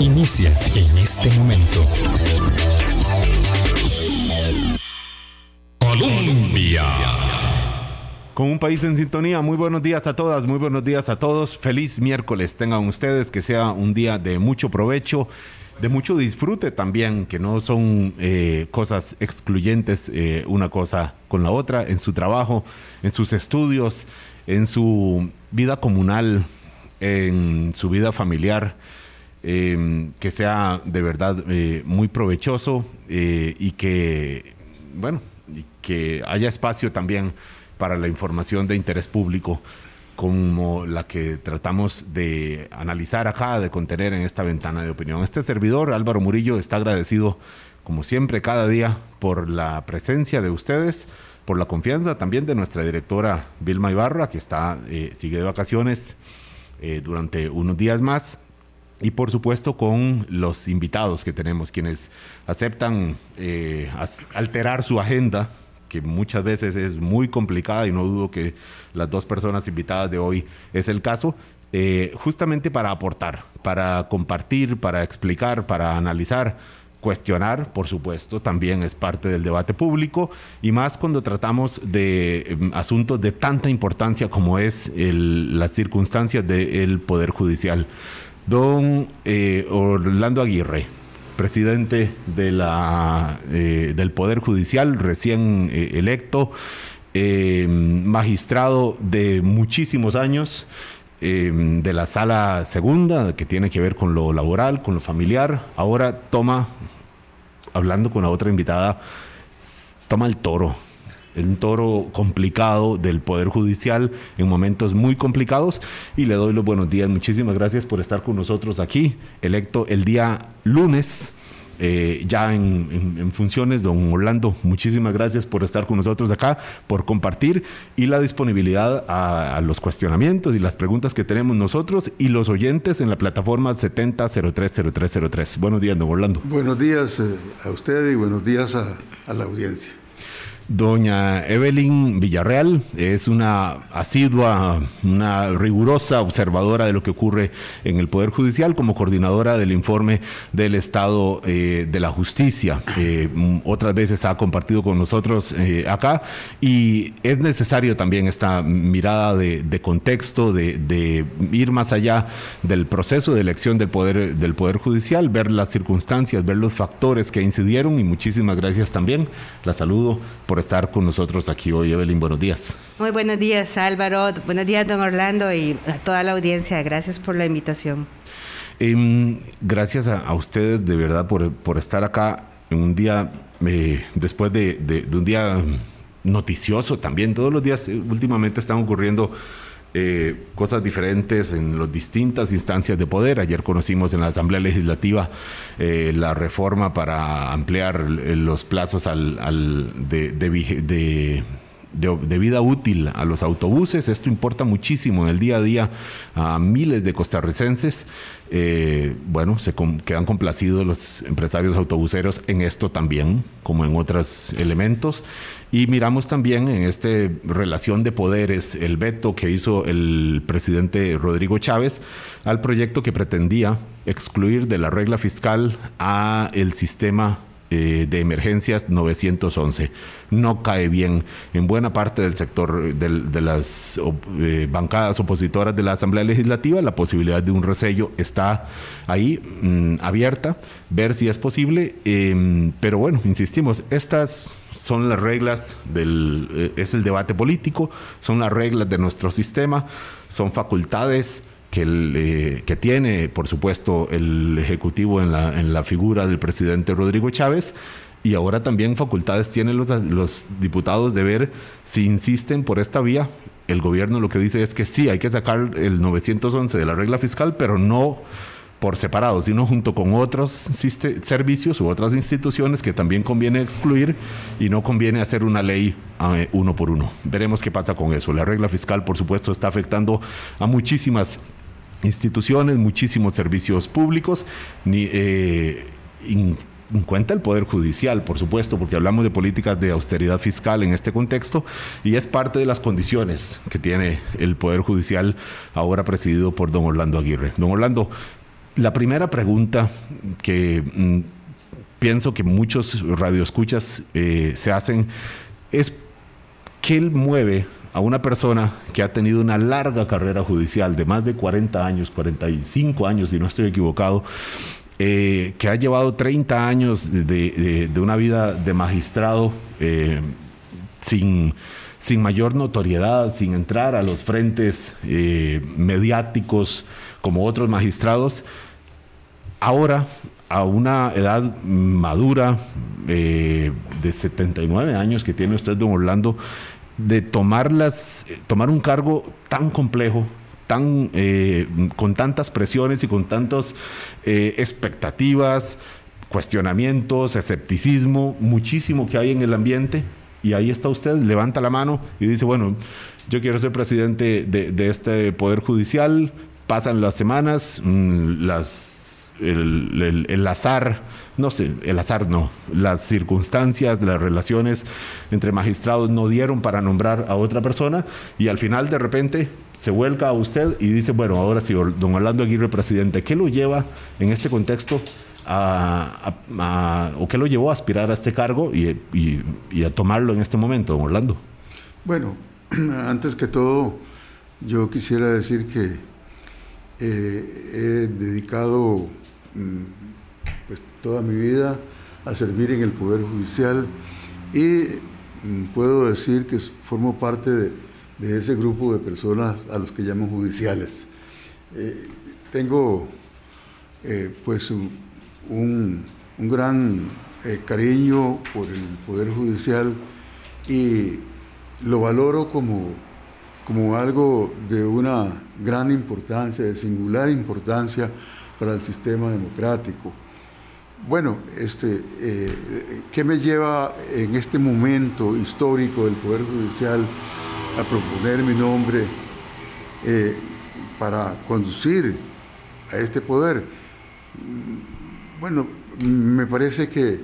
inicia en este momento. Colombia. Con un país en sintonía, muy buenos días a todas, muy buenos días a todos. Feliz miércoles tengan ustedes, que sea un día de mucho provecho, de mucho disfrute también, que no son eh, cosas excluyentes eh, una cosa con la otra, en su trabajo, en sus estudios, en su vida comunal, en su vida familiar. Em, que sea de verdad eh, muy provechoso y que, bueno, y que haya espacio también para la información de interés público como la que tratamos de analizar acá, de contener en esta ventana de opinión. Este servidor, Álvaro Murillo, está agradecido, como siempre, cada día por la presencia de ustedes, por la confianza también de nuestra directora Vilma Ibarra, que está, eh, sigue de vacaciones eh, durante unos días más, y por supuesto con los invitados que tenemos, quienes aceptan eh, alterar su agenda que muchas veces es muy complicada y no dudo que las dos personas invitadas de hoy es el caso, eh, justamente para aportar, para compartir, para explicar, para analizar, cuestionar, por supuesto, también es parte del debate público y más cuando tratamos de em, asuntos de tanta importancia como es las circunstancias del Poder Judicial. Don eh, Orlando Aguirre, presidente de la, eh, del Poder Judicial, recién eh, electo, magistrado de muchísimos años. de la sala segunda, que tiene que ver con lo laboral, con lo familiar. Ahora toma, hablando con la otra invitada, toma el toro, un toro complicado del Poder Judicial en momentos muy complicados y le doy los buenos días. Muchísimas gracias por estar con nosotros aquí, electo el día lunes. Eh, ya en, funciones, don Orlando, muchísimas gracias por estar con nosotros acá, por compartir y la disponibilidad a, los cuestionamientos y las preguntas que tenemos nosotros y los oyentes en la plataforma 70030303. Buenos días, don Orlando. Buenos días eh, a usted y buenos días a la audiencia. Doña Evelyn Villarreal es una asidua, una rigurosa observadora de lo que ocurre en el Poder Judicial como coordinadora del informe del Estado eh, de la Justicia. otras veces ha compartido con nosotros eh, acá y es necesario también esta mirada de, contexto, de, ir más allá del proceso de elección del Poder, del poder Judicial, ver las circunstancias, ver los factores que incidieron y muchísimas gracias también. La saludo por estar con nosotros aquí hoy. Evelyn, buenos días. Muy buenos días, Álvaro. Buenos días, don Orlando, y a toda la audiencia. Gracias por la invitación. Em, gracias a, ustedes, de verdad, por, estar acá en un día, eh, después de un día noticioso también. Todos los días eh, últimamente están ocurriendo eh, cosas diferentes en las distintas instancias de poder. Ayer conocimos en la Asamblea Legislativa eh, la reforma para ampliar los plazos al, de, de, vida útil a los autobuses. Esto importa muchísimo en el día a día a miles de costarricenses. Eh, bueno, se quedan complacidos los empresarios autobuseros en esto también, como en otros elementos. Y miramos también en esta relación de poderes el veto que hizo el presidente Rodrigo Chávez al proyecto que pretendía excluir de la regla fiscal a el sistema eh, de emergencias 911. No cae bien en buena parte del sector de, las eh, bancadas opositoras de la Asamblea Legislativa. La posibilidad de un resello está ahí mm, abierta, ver si es posible. Em, pero bueno, insistimos, estas son las reglas del, eh, es el debate político, son las reglas de nuestro sistema, son facultades que, eh, que tiene, por supuesto, el Ejecutivo en la, en la figura del presidente Rodrigo Chávez. Y ahora también facultades tienen los, los diputados de ver si insisten por esta vía. El gobierno lo que dice es que sí, hay que sacar el 911 de la regla fiscal, pero no por separado, sino junto con otros servicios u otras instituciones que también conviene excluir y no conviene hacer una ley eh, uno por uno. Veremos qué pasa con eso. La regla fiscal, por supuesto, está afectando a muchísimas instituciones, muchísimos servicios públicos, ni, eh, en cuenta el Poder Judicial, por supuesto, porque hablamos de políticas de austeridad fiscal en este contexto y es parte de las condiciones que tiene el Poder Judicial ahora presidido por don Orlando Aguirre. Don Orlando, La primera pregunta que mm, pienso que muchos radioescuchas eh, se hacen es ¿qué mueve a una persona que ha tenido una larga carrera judicial de más de 40 años, 45 años, si no estoy equivocado, eh, que ha llevado 30 años de, una vida de magistrado eh, sin, sin, mayor notoriedad, sin entrar a los frentes eh, mediáticos como otros magistrados, ahora a una edad madura de 79 años que tiene usted, don Orlando, de tomarlas, tomar un cargo tan complejo, tan, eh, con tantas presiones y con tantas eh, expectativas, cuestionamientos, escepticismo, muchísimo que hay en el ambiente. Y ahí está usted, levanta la mano y dice, bueno, yo quiero ser presidente de, este Poder Judicial, pasan las semanas, mm, las, el azar no sé, el azar no, las circunstancias, las relaciones entre magistrados no dieron para nombrar a otra persona y al final de repente se vuelca a usted y dice, bueno, ahora sí, don Orlando Aguirre, presidente, ¿qué lo lleva en este contexto a, o qué lo llevó a aspirar a este cargo y, a tomarlo en este momento, don Orlando? Bueno, antes que todo, yo quisiera decir que eh, he dedicado mm, toda mi vida a servir en el Poder Judicial y mm, puedo decir que formo parte de, ese grupo de personas a los que llamo judiciales. Eh, tengo eh, pues un, gran eh, cariño por el Poder Judicial y lo valoro como, como algo de una gran importancia, de singular importancia para el sistema democrático. Bueno, este, eh, ¿qué me lleva en este momento histórico del Poder Judicial a proponer mi nombre eh, para conducir a este poder? Bueno, me parece que,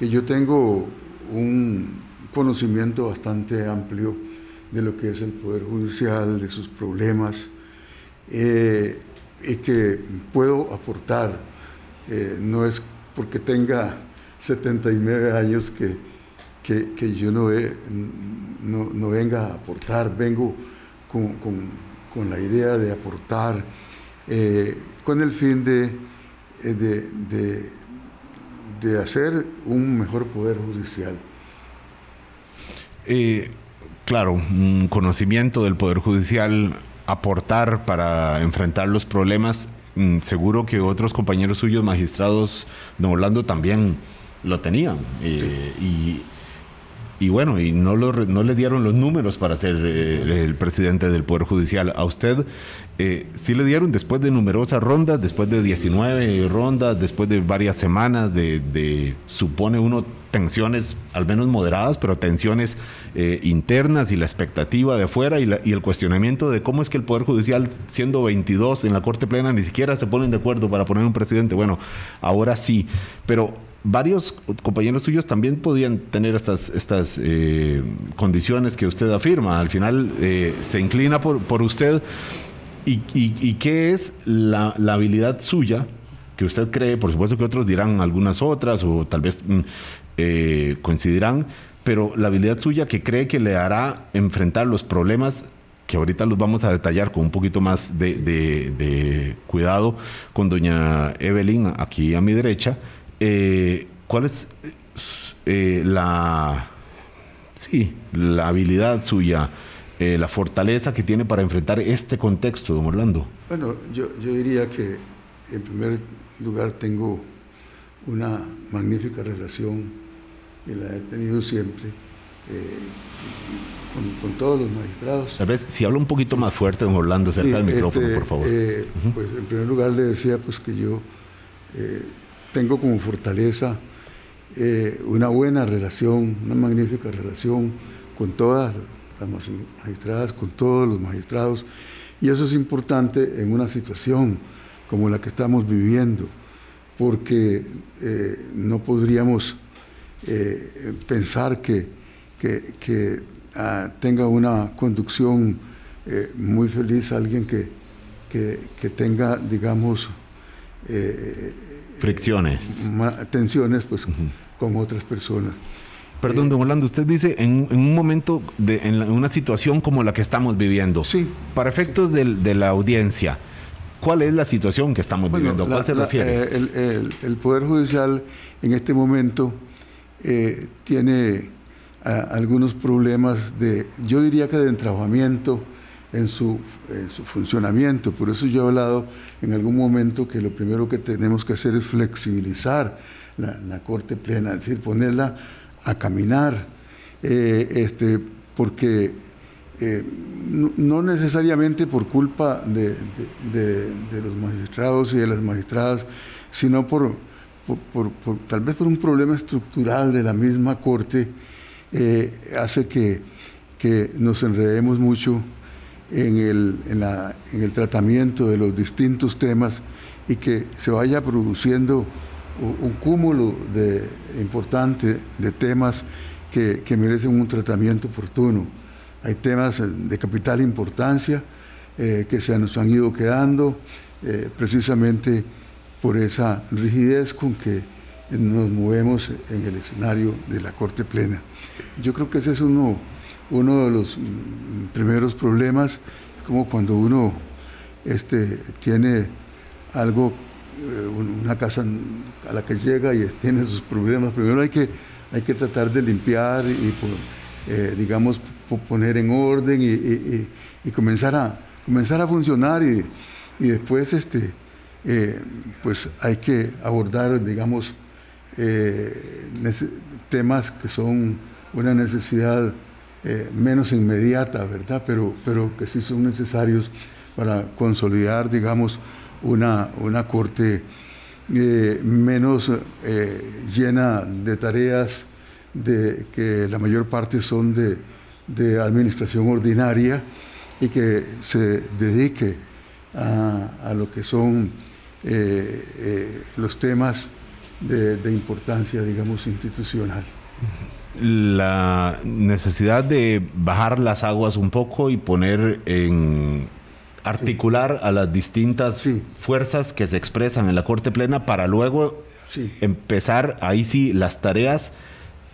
yo tengo un conocimiento bastante amplio de lo que es el Poder Judicial, de sus problemas, eh, y que puedo aportar. no es porque tenga 79 años que, que, yo no, no, venga a aportar, vengo con, la idea de aportar eh, con el fin de, eh, de, de, hacer un mejor poder judicial. Eh, claro, un conocimiento del poder judicial, aportar para enfrentar los problemas Mm, seguro que otros compañeros suyos magistrados de Orlando también lo tenían. Eh, y, y, bueno, y no, lo, no le dieron los números para ser eh, el presidente del Poder Judicial. A usted eh, sí le dieron después de numerosas rondas, después de 19 rondas, después de varias semanas de, supone uno, tensiones al menos moderadas, pero tensiones eh, internas y la expectativa de afuera y, y, el cuestionamiento de cómo es que el Poder Judicial, siendo 22 en la Corte Plena, ni siquiera se ponen de acuerdo para poner un presidente. Bueno, ahora sí, pero varios compañeros suyos también podían tener estas, estas eh, condiciones que usted afirma. Al final se inclina por, por usted ¿Y, qué es la, habilidad suya que usted cree? Por supuesto que otros dirán algunas otras o tal vez mm, eh, coincidirán, pero la habilidad suya que cree que le hará enfrentar los problemas que ahorita los vamos a detallar con un poquito más de, cuidado con doña Evelyn aquí a mi derecha. Eh, ¿Cuál es eh, la, sí, la habilidad suya? Eh, la fortaleza que tiene para enfrentar este contexto, don Orlando? Bueno, yo, diría que en primer lugar tengo una magnífica relación y la he tenido siempre con, todos los magistrados. A ver, si habla un poquito más fuerte, don Orlando, cerca del micrófono, este, por favor. Eh, pues en primer lugar le decía pues que yo tengo como fortaleza una buena relación, una magnífica relación con todas las magistradas, con todos los magistrados, y eso es importante en una situación como la que estamos viviendo, porque eh, no podríamos eh, pensar que, que, ah, tenga una conducción eh, muy feliz alguien que, que, tenga, digamos, eh, Fricciones. tensiones pues, con otras personas. Perdón, don Orlando, usted dice en, en un momento, de, en, la- en una situación como la que estamos viviendo. Sí. Para efectos del- de la audiencia, ¿cuál es la situación que estamos Bueno, viviendo? ¿A cuál la- se la- refiere? eh, el, el- el Poder Judicial en este momento eh, tiene ah, algunos problemas de, yo diría que de entrabamiento en su, en su funcionamiento. Por eso yo he hablado en algún momento que lo primero que tenemos que hacer es flexibilizar la, la Corte Plena, es decir, ponerla a caminar, eh, este, porque eh, no, no necesariamente por culpa de, de- de- de los magistrados y de las magistradas, sino por, por- por- por- tal vez por un problema estructural de la misma Corte, eh, hace que, que nos enredemos mucho en el, en, la- en el tratamiento de los distintos temas y que se vaya produciendo un cúmulo de, importante de temas que, que merecen un tratamiento oportuno. Hay temas eh, de capital importancia eh, que se nos han ido quedando eh, precisamente por esa rigidez con que nos movemos en el escenario de la Corte Plena. Yo creo que ese es uno, uno de los mm, primeros problemas, como cuando uno este, tiene algo, eh, un- una casa a la que llega y tiene sus problemas, primero hay que, hay que tratar de limpiar y, eh, digamos, po- poner en orden y, comenzar, a, comenzar a funcionar y, y después este, eh, pues hay que abordar, digamos, temas que son una necesidad eh, menos inmediata, ¿verdad? Pero, pero que sí son necesarios para consolidar, digamos, una, una corte eh, menos eh, llena de tareas de, que la mayor parte son de, administración ordinaria y que se dedique a, a lo que son los temas de, de importancia, digamos, institucional. La necesidad de bajar las aguas un poco y poner en articular a las distintas Sí. fuerzas que se expresan en la Corte Plena para luego Sí. empezar ahí sí las tareas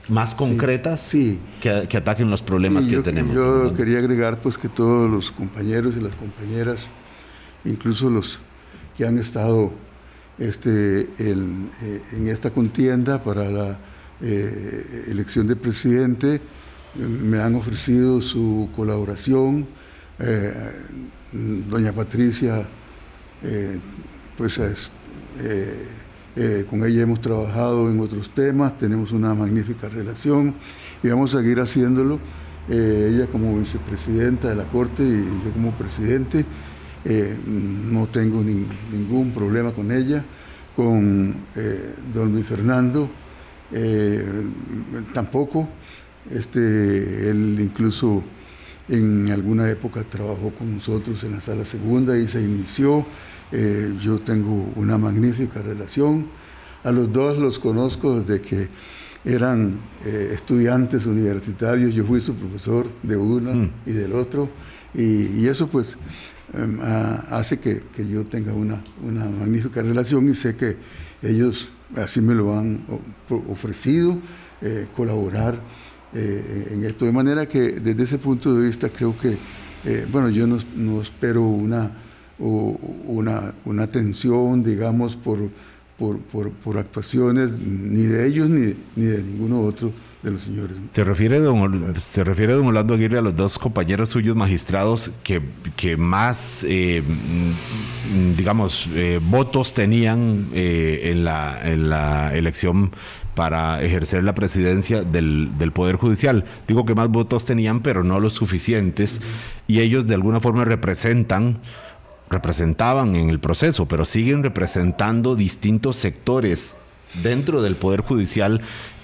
más concretas. Que, que ataquen los problemas que yo, tenemos. Yo ¿no? quería agregar pues que todos los compañeros y las compañeras, incluso los que han estado este, el- eh, en esta contienda para la eh, elección de presidente, me han ofrecido su colaboración. Eh, doña Patricia, eh, pues es, con ella hemos trabajado en otros temas, tenemos una magnífica relación y vamos a seguir haciéndolo. Ella como vicepresidenta de la Corte y yo como presidente, no tengo nin- ningún problema con ella, con don Luis Fernando eh, tampoco. Este, él incluso en alguna época trabajó con nosotros en la sala segunda y se inició. Eh, yo tengo una magnífica relación. A los dos los conozco desde que eran eh, estudiantes universitarios. Yo fui su profesor de uno Mm. y del otro. Y, y eso pues em, hace que, que yo tenga una, una magnífica relación y sé que ellos así me lo han ofrecido, eh, colaborar eh, en esto. De manera que desde ese punto de vista creo que, eh, bueno, yo no, no espero una, o- una, una tensión, digamos, por, por, por- por actuaciones ni de ellos ni, ni de ninguno otro Se refiere, don, se refiere don Orlando Aguirre a los dos compañeros suyos magistrados que, que más, eh, mm, digamos, eh, votos tenían eh, en, la, en la elección para ejercer la presidencia del, del Poder Judicial. Digo que más votos tenían, pero no los suficientes, y ellos de alguna forma representan representaban en el proceso, pero siguen representando distintos sectores dentro del Poder Judicial.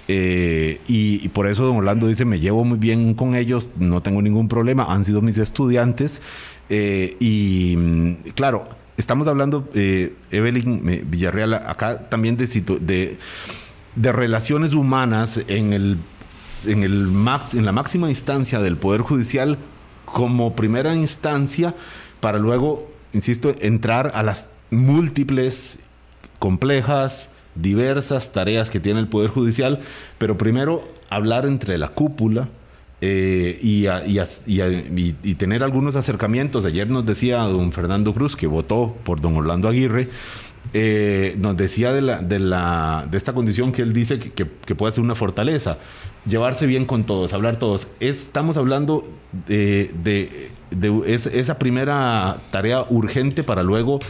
Eh, y, por eso don Orlando dice, me llevo muy bien con ellos, no tengo ningún problema, han sido mis estudiantes. eh, y mm, claro, estamos hablando, eh, Evelyn Villarreal, acá también de, de, de relaciones humanas en, el, en, el max, en la máxima instancia del Poder Judicial como primera instancia para luego, insisto, entrar a las múltiples complejas, diversas tareas que tiene el Poder Judicial, pero primero hablar entre la cúpula, eh, y, tener algunos acercamientos. Ayer nos decía don Fernando Cruz, que votó por don Orlando Aguirre, eh, nos decía de, esta condición que él dice que, puede ser una fortaleza, llevarse bien con todos, hablar todos. estamos hablando de, esa primera tarea urgente para luego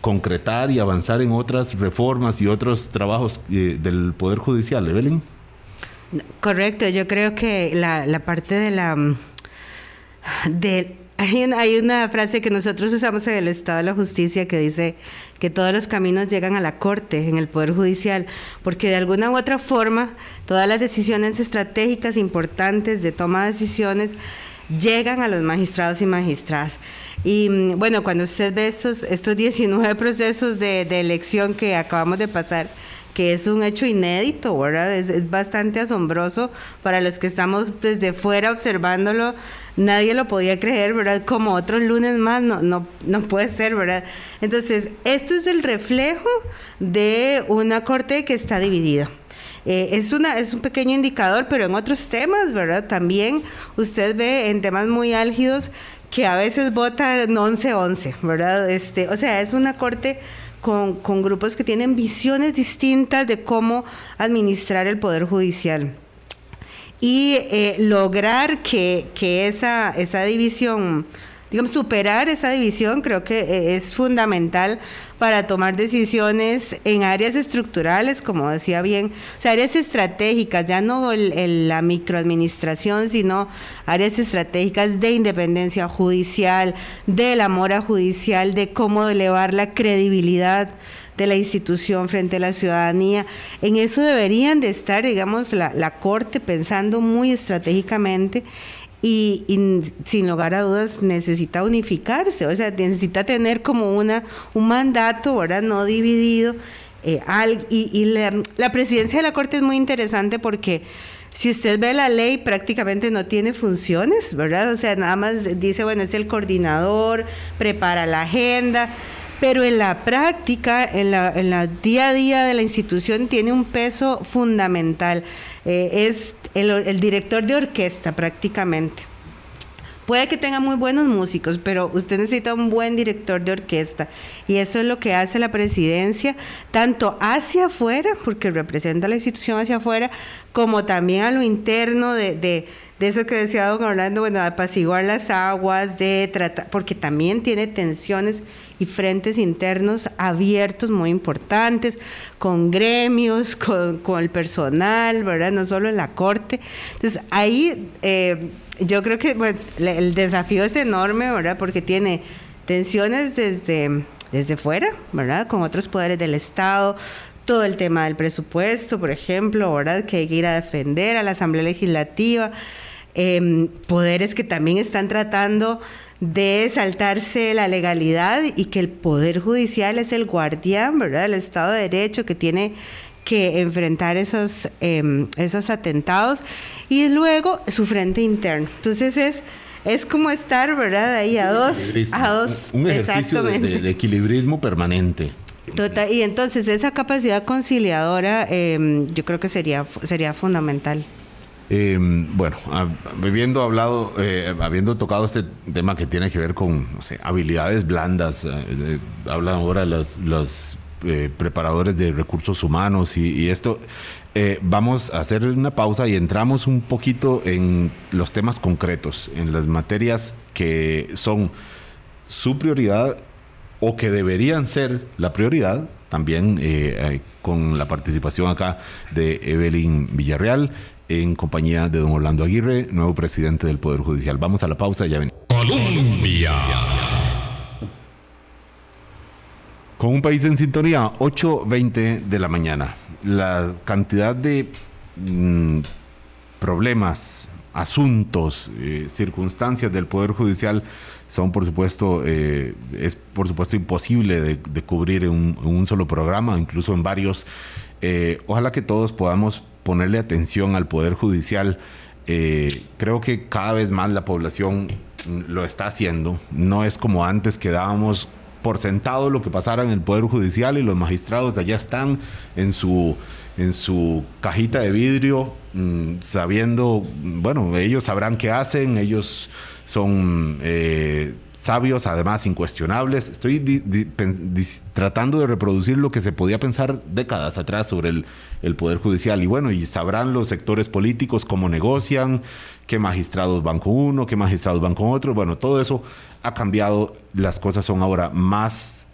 concretar y avanzar en otras reformas y otros trabajos eh, del Poder Judicial. Evelyn. Correcto, yo creo que la, la parte de la... Hay, una, hay una frase que nosotros usamos en el Estado de la Justicia que dice que todos los caminos llegan a la Corte, en el Poder Judicial, porque de alguna u otra forma todas las decisiones estratégicas importantes de toma de decisiones llegan a los magistrados y magistradas. Y mm, bueno, cuando usted ve estos, estos 19 procesos de, de elección que acabamos de pasar, que es un hecho inédito, ¿verdad? Es, bastante asombroso para los que estamos desde fuera observándolo. Nadie lo podía creer, ¿verdad? Como otros lunes más, no, no, no puede ser, ¿verdad? Entonces, esto es el reflejo de una corte que está dividida. Eh, es, una, es un pequeño indicador, pero en otros temas, ¿verdad? También usted ve en temas muy álgidos que a veces vota 11-11, ¿verdad? Este, o sea, es una corte con, con grupos que tienen visiones distintas de cómo administrar el Poder Judicial y eh, lograr que, que, esa, esa división digamos, superar esa división creo que eh, es fundamental para tomar decisiones en áreas estructurales, como decía bien, o sea, áreas estratégicas, ya no la microadministración, sino áreas estratégicas de independencia judicial, de la mora judicial, de cómo elevar la credibilidad de la institución frente a la ciudadanía. En eso deberían de estar, digamos, la Corte pensando muy estratégicamente y, sin lugar a dudas necesita unificarse, o sea, necesita tener como una, un mandato, ahora no dividido. Eh, y, la, presidencia de la Corte es muy interesante porque si usted ve la ley, prácticamente no tiene funciones, ¿verdad? O sea, nada más dice, bueno, es el coordinador, prepara la agenda, pero en la práctica, en la, día a día de la institución, tiene un peso fundamental. Eh, es el, director de orquesta prácticamente. Puede que tenga muy buenos músicos, pero usted necesita un buen director de orquesta. Y eso es lo que hace la presidencia, tanto hacia afuera, porque representa la institución hacia afuera, como también a lo interno de, de, de eso que decía don Orlando, bueno, apaciguar las aguas, de tratar, porque también tiene tensiones y frentes internos abiertos muy importantes, con gremios, con, el personal, ¿verdad? No solo en la corte. Entonces, ahí eh, yo creo que el desafío es enorme, ¿verdad? Porque tiene tensiones desde, desde fuera, ¿verdad? Con otros poderes del Estado, todo el tema del presupuesto, por ejemplo, ¿verdad? Que hay que ir a defender a la Asamblea Legislativa, em, poderes que también están tratando de saltarse la legalidad y que el Poder Judicial es el guardián, ¿verdad?, del Estado de Derecho que tiene que enfrentar esos, em, esos atentados y luego su frente interno. Entonces es, es como estar, ¿verdad?, ahí a dos, a dos un ejercicio de, equilibrismo permanente. Total, y entonces esa capacidad conciliadora em, yo creo que sería, sería fundamental. Em, bueno, habiendo hablado, eh, habiendo tocado este tema que tiene que ver con habilidades blandas, eh, hablan ahora los, eh, preparadores de recursos humanos y, esto, vamos a hacer una pausa y entramos un poquito en los temas concretos, en las materias que son su prioridad o que deberían ser la prioridad, también con la participación acá de Evelyn Villarreal en compañía de don Orlando Aguirre, nuevo presidente del Poder Judicial. Vamos a la pausa ya venimos. Colombia. Con un país en sintonía, 8.20 de la mañana. La cantidad de mm, problemas, asuntos, eh, circunstancias del Poder Judicial son, por supuesto, eh, es por supuesto imposible de, cubrir en un, solo programa, incluso en varios. Eh, ojalá que todos podamos ponerle atención al Poder Judicial. Eh, creo que cada vez más la población lo está haciendo. No es como antes que dábamos por sentado lo que pasara en el Poder Judicial y los magistrados allá están en su, en su cajita de vidrio, mm, sabiendo, bueno, ellos sabrán qué hacen, ellos son eh, sabios, además incuestionables. Estoy tratando de reproducir lo que se podía pensar décadas atrás sobre el, Poder Judicial. Y bueno, y sabrán los sectores políticos cómo negocian, qué magistrados van con uno, qué magistrados van con otro. Bueno, todo eso ha cambiado. Las cosas son ahora más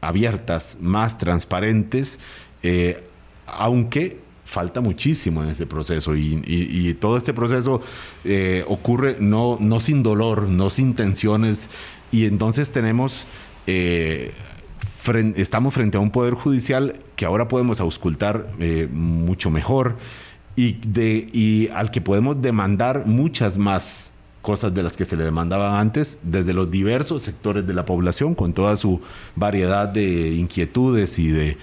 abiertas, más transparentes, eh, aunque falta muchísimo en ese proceso y, todo este proceso eh, ocurre no, no sin dolor, no sin tensiones y entonces tenemos, eh, estamos frente a un poder judicial que ahora podemos auscultar eh, mucho mejor y, de, y al que podemos demandar muchas más cosas de las que se le demandaban antes desde los diversos sectores de la población con toda su variedad de inquietudes y de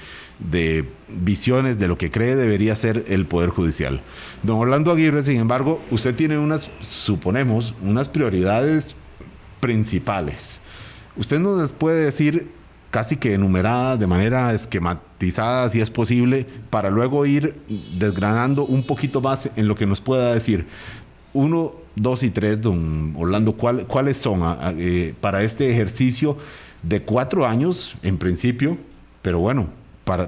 de visiones de lo que cree debería ser el Poder Judicial. Don Orlando Aguirre, sin embargo, usted tiene unas, suponemos, unas prioridades principales. Usted nos puede decir casi que enumeradas, de manera esquematizada, si es posible, para luego ir desgranando un poquito más en lo que nos pueda decir. Uno, dos y tres, don Orlando, ¿cuáles son eh, para este ejercicio de cuatro años, en principio? Pero bueno,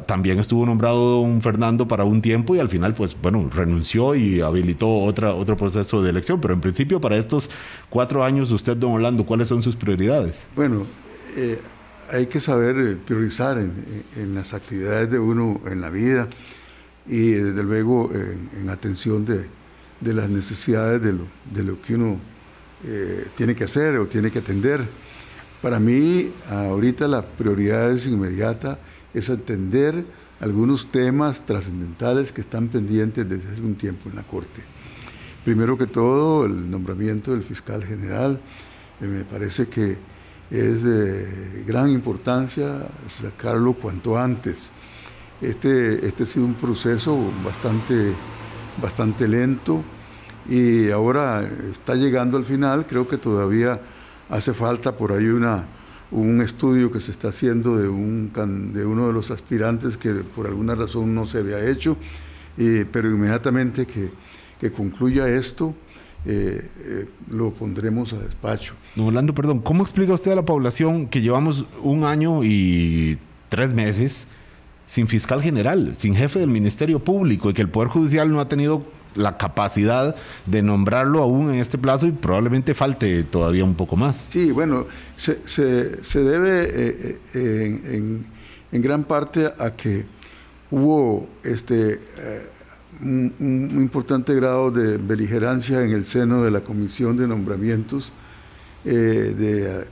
también estuvo nombrado don Fernando para un tiempo y al final, pues bueno, renunció y habilitó otra, otro proceso de elección. Pero en principio, para estos cuatro años, usted, don Orlando, ¿cuáles son sus prioridades? Bueno, eh, hay que saber eh, priorizar en, las actividades de uno en la vida y desde luego en, atención de, las necesidades de lo, de lo que uno eh, tiene que hacer o tiene que atender. Para mí, ahorita la prioridad es inmediata es atender algunos temas trascendentales que están pendientes desde hace un tiempo en la Corte. Primero que todo, el nombramiento del fiscal general. Eh, me parece que es de gran importancia sacarlo cuanto antes. Este, este ha sido un proceso bastante, bastante lento y ahora está llegando al final. Creo que todavía hace falta por ahí una, un estudio que se está haciendo de, un, de uno de los aspirantes que por alguna razón no se había hecho, pero inmediatamente que, que concluya esto, eh, eh, lo pondremos a despacho. No, Orlando, perdón, ¿cómo explica usted a la población que llevamos un año y tres meses sin fiscal general, sin jefe del Ministerio Público y que el Poder Judicial no ha tenido la capacidad de nombrarlo aún en este plazo y probablemente falte todavía un poco más. Sí, bueno, se, se, debe eh, eh, en, gran parte a que hubo este, eh, un, importante grado de beligerancia en el seno de la Comisión de Nombramientos de,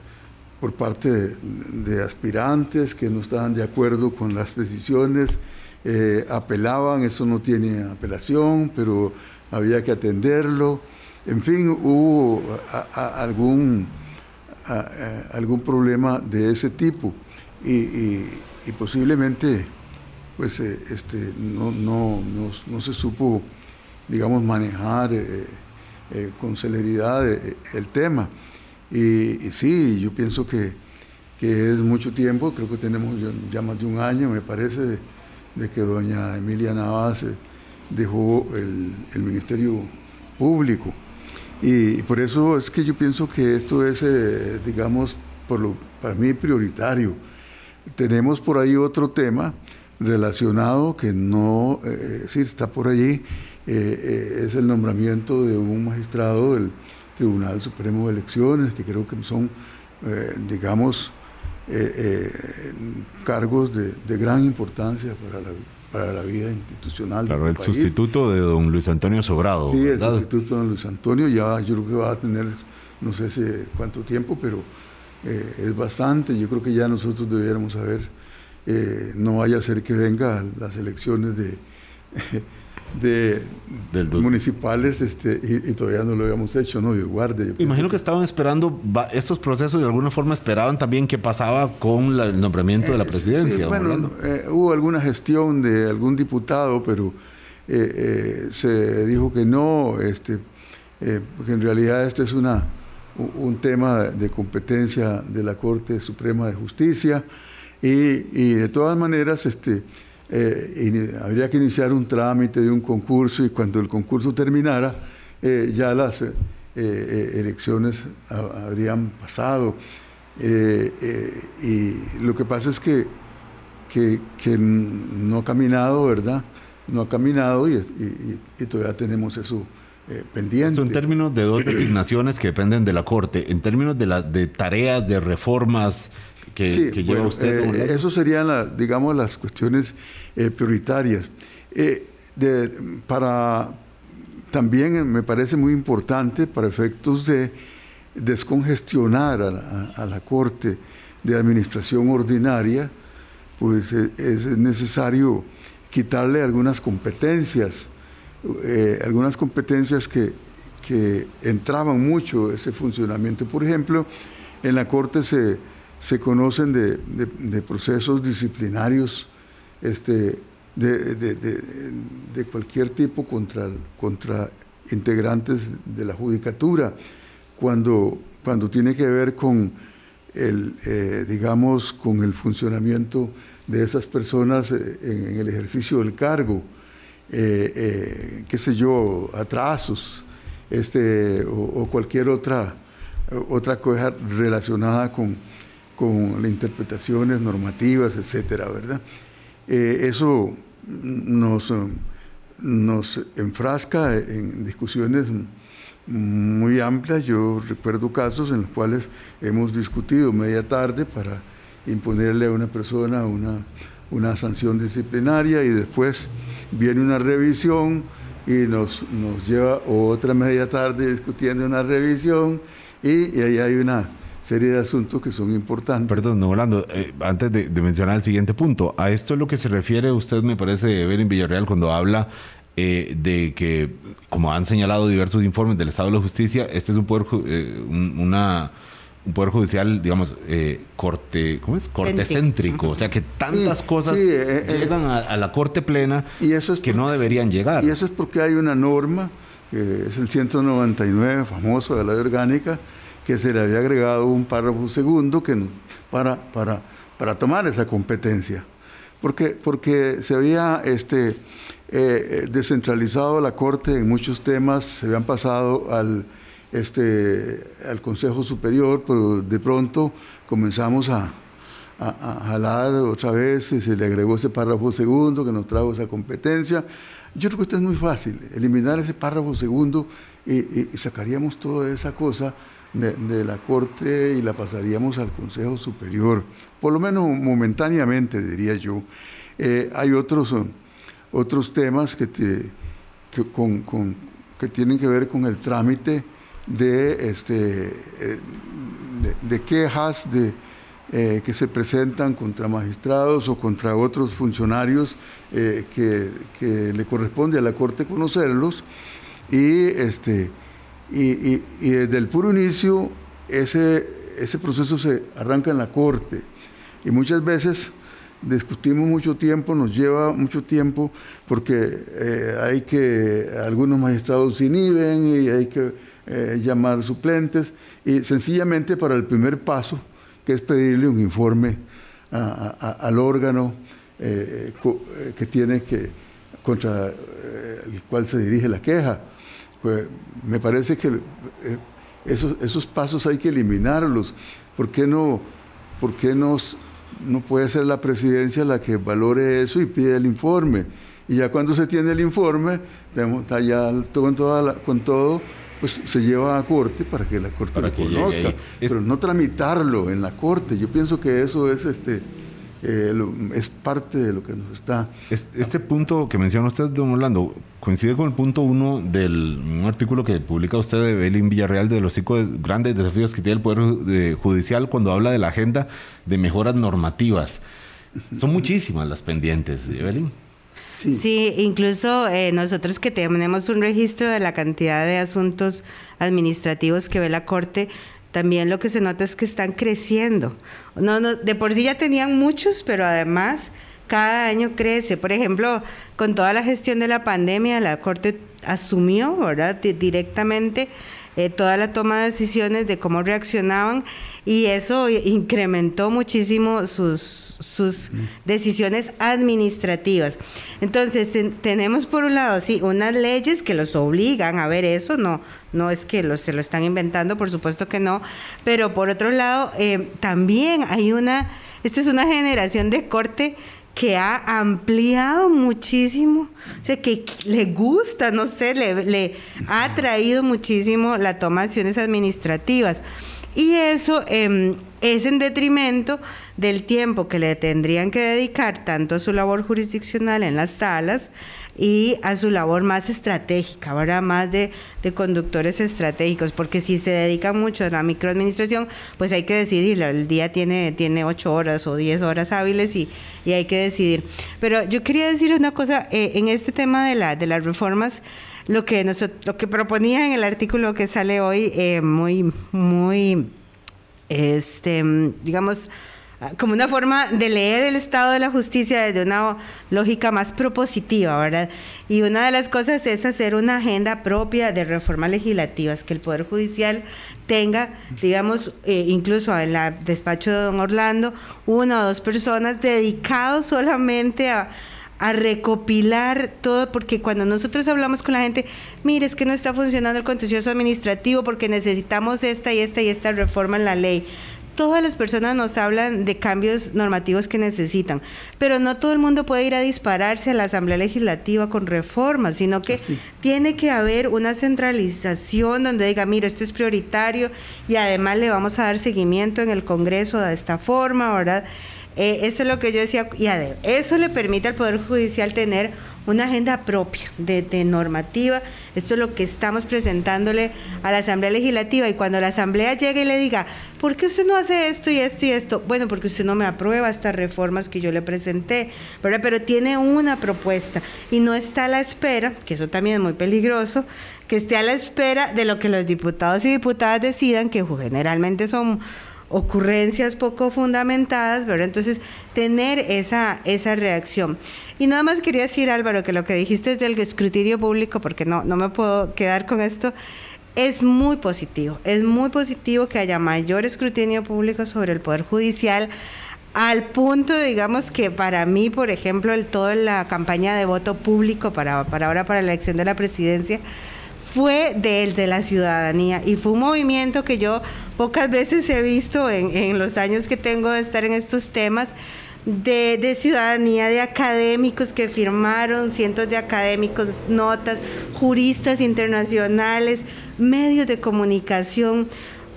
por parte de, aspirantes que no estaban de acuerdo con las decisiones eh, apelaban, eso no tiene apelación, pero había que atenderlo. En fin, hubo algún, algún problema de ese tipo y, posiblemente pues, eh, este, no, no, no, se supo, digamos, manejar eh, con celeridad el tema. Y, sí, yo pienso que, que, es mucho tiempo, creo que tenemos ya más de un año, me parece, de que doña Emilia Navas eh, dejó el, Ministerio Público. Y, por eso es que yo pienso que esto es, eh, digamos, por lo, para mí prioritario. Tenemos por ahí otro tema relacionado que no, eh, sí, está por allí, es el nombramiento de un magistrado del Tribunal Supremo de Elecciones, que creo que son, digamos, eh, eh, cargos de, gran importancia para la, para la vida institucional. Claro, el sustituto de don Luis Antonio Sobrado. Sí, el sustituto de don Luis Antonio, ya yo creo que va a tener no sé si cuánto tiempo, pero eh, es bastante. Yo creo que ya nosotros debiéramos saber, no vaya a ser que venga las elecciones de de municipales este, y, todavía no lo habíamos hecho, ¿no? Yo guarde. Imagino que estaban esperando estos procesos y de alguna forma esperaban también qué pasaba con el nombramiento de la eh, presidencia. bueno, eh, hubo alguna gestión de algún diputado, pero eh, se dijo que no, este, porque en realidad esta es una, un tema de competencia de la Corte Suprema de Justicia y, de todas maneras este, eh, habría que iniciar un trámite de un concurso y cuando el concurso terminara eh, ya las eh, elecciones habrían pasado. y lo que pasa es que, que, no ha caminado, ¿verdad? No ha caminado y, y todavía tenemos eso eh, pendiente. Son términos de dos designaciones que dependen de la Corte. En términos de, la, de tareas, de reformas que, lleva usted. Eh, eso serían, digamos, las cuestiones eh, prioritarias. para También me parece muy importante para efectos de descongestionar a la, Corte de Administración Ordinaria, pues es necesario quitarle algunas competencias eh, algunas competencias que, que, entraban mucho ese funcionamiento. Por ejemplo, en la Corte se, se conocen de, de, procesos disciplinarios este, de, de, cualquier tipo contra, contra integrantes de la judicatura, cuando, cuando tiene que ver con el, eh, digamos, con el funcionamiento de esas personas eh, en el ejercicio del cargo. Eh, qué sé yo, atrasos este, o, cualquier otra, otra cosa relacionada con, con las interpretaciones normativas, etcétera, ¿verdad? Eh, eso nos, nos enfrasca en discusiones muy amplias. Yo recuerdo casos en los cuales hemos discutido media tarde para imponerle a una persona una una sanción disciplinaria y después viene una revisión y nos, nos lleva otra media tarde discutiendo una revisión y, ahí hay una serie de asuntos que son importantes. Perdón, no, Orlando, eh, antes de, mencionar el siguiente punto, a esto es lo que se refiere usted, me parece, ver en Villarreal, cuando habla eh, de que, como han señalado diversos informes del Estado de la Justicia, este es un poder, eh, una un poder judicial, digamos, eh, corte, ¿cómo es? Corte céntrico. O sea, que tantas cosas eh, eh, llegan a, la corte plena y eso es que no deberían llegar. Y eso es porque hay una norma, que es el 199, famoso de la ley orgánica, que se le había agregado un párrafo segundo que, para, para, para tomar esa competencia. Porque, porque se había este, descentralizado la corte en muchos temas, se habían pasado al este, al Consejo Superior, pero de pronto comenzamos a, a, jalar otra vez y se le agregó ese párrafo segundo que nos trajo esa competencia. Yo creo que esto es muy fácil, eliminar ese párrafo segundo y, sacaríamos toda esa cosa de, la Corte y la pasaríamos al Consejo Superior, por lo menos momentáneamente, diría yo. Eh, hay otros, otros temas que, te, que, que tienen que ver con el trámite de, este, eh, de, quejas de, eh, que se presentan contra magistrados o contra otros funcionarios eh, que, le corresponde a la Corte conocerlos. Y, este, y, desde el puro inicio ese, ese proceso se arranca en la Corte. Y muchas veces discutimos mucho tiempo, nos lleva mucho tiempo porque hay que, algunos magistrados se inhiben y hay que eh, llamar suplentes y sencillamente para el primer paso, que es pedirle un informe al órgano eh, eh, que tiene que contra el cual se dirige la queja. Pues me parece que esos, esos pasos hay que eliminarlos. ¿Por qué no, por qué no puede ser la presidencia la que valore eso y pide el informe? Y ya cuando se tiene el informe, ya con, toda con todo pues se lleva a corte para que la corte lo conozca, pero no tramitarlo en la corte. Yo pienso que eso es este eh, es parte de lo que nos está. Este punto que menciona usted, don Orlando, coincide con el punto uno del un artículo que publica usted de Belín Villarreal de los cinco grandes desafíos que tiene el Poder Judicial cuando habla de la agenda de mejoras normativas. Son muchísimas las pendientes, Belín. Sí, incluso eh, nosotros que tenemos un registro de la cantidad de asuntos administrativos que ve la Corte, también lo que se nota es que están creciendo. No, no, de por sí ya tenían muchos, pero además cada año crece. Por ejemplo, con toda la gestión de la pandemia, la Corte asumió, ¿verdad?, directamente eh, toda la toma de decisiones de cómo reaccionaban y eso incrementó muchísimo sus, sus decisiones administrativas. Entonces, tenemos por un lado, sí, unas leyes que los obligan a ver eso, no, no es que se lo están inventando, por supuesto que no, pero por otro lado, eh, también hay una, esta es una generación de corte que ha ampliado muchísimo, o sea, que le gusta, no sé, le, le ha traído muchísimo la toma de acciones administrativas. Y eso eh, es en detrimento del tiempo que le tendrían que dedicar tanto a su labor jurisdiccional en las salas y a su labor más estratégica, ahora más de, conductores estratégicos, porque si se dedica mucho a la microadministración, pues hay que decidir, el día tiene, tiene ocho horas o diez horas hábiles y, y hay que decidir. Pero yo quería decir una cosa, eh, en este tema de, la, de las reformas, lo que, lo que proponía en el artículo que sale hoy, eh, muy, muy, este, digamos, como una forma de leer el estado de la justicia desde una lógica más propositiva, ¿verdad? Y una de las cosas es hacer una agenda propia de reformas legislativas, que el Poder Judicial tenga, digamos, eh, incluso en el despacho de don Orlando, una o dos personas dedicados solamente a a recopilar todo, porque cuando nosotros hablamos con la gente, mire, es que no está funcionando el contencioso administrativo porque necesitamos esta y esta y esta reforma en la ley todas las personas nos hablan de cambios normativos que necesitan, pero no todo el mundo puede ir a dispararse a la Asamblea Legislativa con reformas, sino que tiene que haber una centralización donde diga, mire, esto es prioritario y además le vamos a dar seguimiento en el Congreso de esta forma, ¿verdad? Eh, eso es lo que yo decía, y eso le permite al Poder Judicial tener una agenda propia de, normativa. Esto es lo que estamos presentándole a la Asamblea Legislativa. Y cuando la Asamblea llegue y le diga, ¿por qué usted no hace esto y esto y esto? Bueno, porque usted no me aprueba estas reformas que yo le presenté, ¿verdad? Pero tiene una propuesta y no está a la espera, que eso también es muy peligroso, que esté a la espera de lo que los diputados y diputadas decidan, que generalmente son ocurrencias poco fundamentadas, ¿verdad? Entonces, tener esa, esa reacción. Y nada más quería decir, Álvaro, que lo que dijiste del escrutinio público, porque no, no me puedo quedar con esto, es muy positivo. Es muy positivo que haya mayor escrutinio público sobre el Poder Judicial al punto, digamos, que para mí, por ejemplo, el, toda la campaña de voto público para, para ahora, para la elección de la presidencia, fue del de la ciudadanía y fue un movimiento que yo pocas veces he visto en, en los años que tengo de estar en estos temas. De, de, ciudadanía, de académicos que firmaron, cientos de académicos, notas, juristas internacionales, medios de comunicación.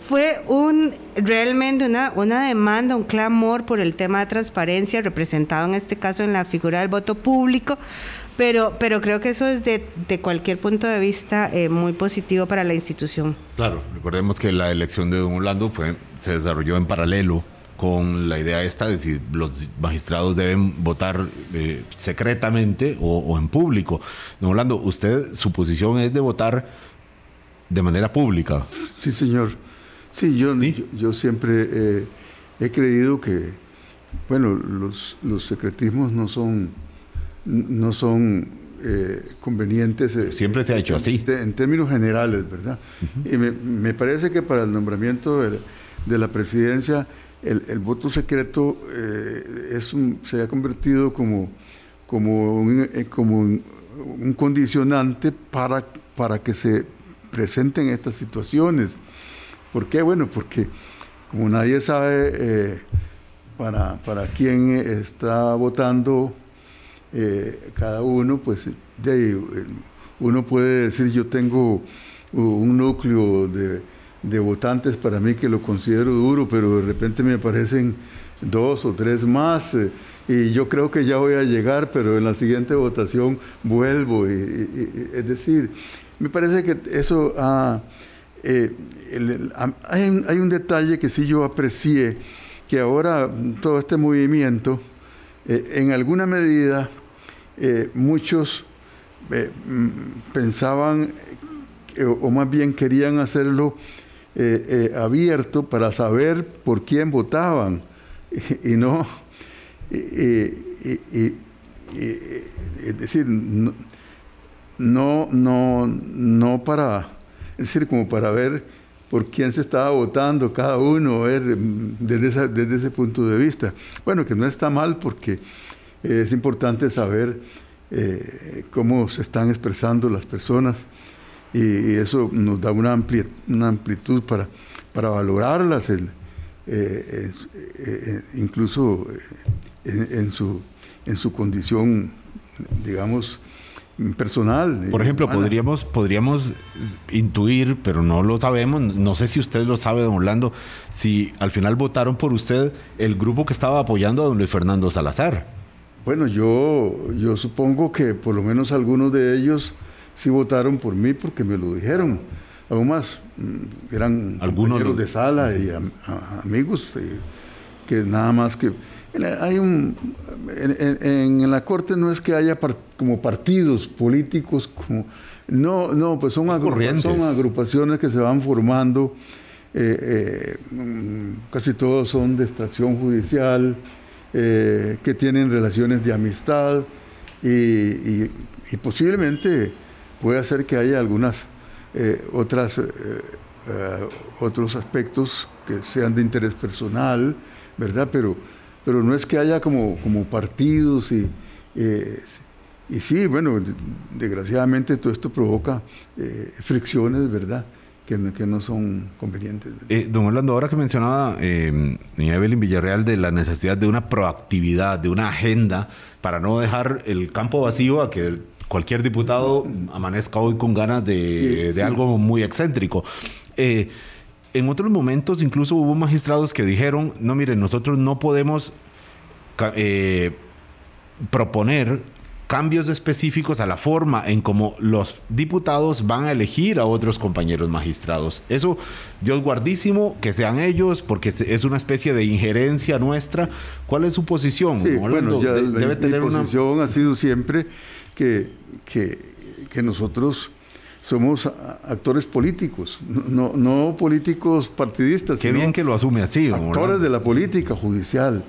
Fue un realmente una, una demanda, un clamor por el tema de transparencia, representado en este caso en la figura del voto público, pero, pero creo que eso es de, cualquier punto de vista eh, muy positivo para la institución. Claro, recordemos que la elección de Don Orlando fue, se desarrolló en paralelo con la idea esta de si los magistrados deben votar eh, secretamente o, en público. Don Orlando, usted, su posición es de votar de manera pública. Sí, señor. Sí, yo, yo, siempre eh, he creído que, bueno, los, los secretismos no son no son eh, convenientes. Eh, Siempre se ha hecho así. en términos generales, ¿verdad? Y me, parece que para el nombramiento de, la presidencia, el, voto secreto eh, es se ha convertido como, como, un, como un, condicionante para, para que se presenten estas situaciones. ¿Por qué? Bueno, porque como nadie sabe para, para quién está votando, eh, cada uno, pues de, uno puede decir yo tengo un núcleo de, votantes para mí que lo considero duro, pero de repente me aparecen dos o tres más eh, y yo creo que ya voy a llegar, pero en la siguiente votación vuelvo. es decir, me parece que eso eh, hay, hay, un detalle que sí yo aprecié, que ahora todo este movimiento, en alguna medida, eh, muchos eh, mm, pensaban, o más bien querían hacerlo eh, abierto para saber por quién votaban. Y, no, es decir, no, no, no, para, decir, como para ver por quién se estaba votando cada uno, mm, desde, desde ese punto de vista. Bueno, que no está mal porque es importante saber eh, cómo se están expresando las personas y, eso nos da una, una amplitud para, para valorarlas, eh, eh, incluso en, su, en su condición, digamos, personal. Por ejemplo, podríamos, podríamos intuir, pero no lo sabemos, no sé si usted lo sabe, don Orlando, si al final votaron por usted el grupo que estaba apoyando a don Luis Fernando Salazar. Bueno, yo, yo supongo que por lo menos algunos de ellos sí votaron por mí porque me lo dijeron. Aún más, mm, eran algunos compañeros de sala y amigos eh, que nada más que hay un en, la corte no es que haya como partidos políticos como no no pues son, son agrupaciones que se van formando eh, eh, mm, casi todos son de extracción judicial eh, que tienen relaciones de amistad y, posiblemente puede ser que haya algunas otras, otros aspectos que sean de interés personal, ¿verdad? Pero, pero no es que haya como, como partidos y, y sí, bueno, desgraciadamente todo esto provoca fricciones, ¿verdad? que, no son convenientes. Eh, don Orlando, ahora que mencionaba eh, Evelyn Villarreal de la necesidad de una proactividad, de una agenda para no dejar el campo vacío a que cualquier diputado amanezca hoy con ganas de, algo muy excéntrico. Eh, en otros momentos incluso hubo magistrados que dijeron, no, miren, nosotros no podemos eh, proponer cambios específicos a la forma en cómo los diputados van a elegir a otros compañeros magistrados. Eso, Dios guardísimo, que sean ellos, porque es una especie de injerencia nuestra. ¿Cuál es su posición? bueno, ya debe tener mi posición ha sido siempre que, que, nosotros somos actores políticos, no, no políticos partidistas. Qué bien que lo asume así. Actores de la política judicial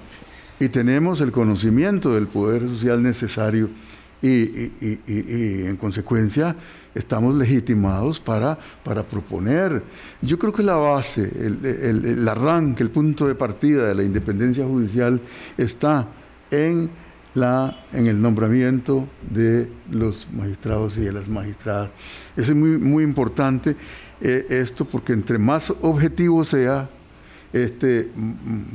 y tenemos el conocimiento del poder social necesario y, en consecuencia estamos legitimados para, para proponer. Yo creo que la base, el, arranque, el punto de partida de la independencia judicial está en, la, en el nombramiento de los magistrados y de las magistradas. Es muy, muy importante eh, esto porque entre más objetivo sea este,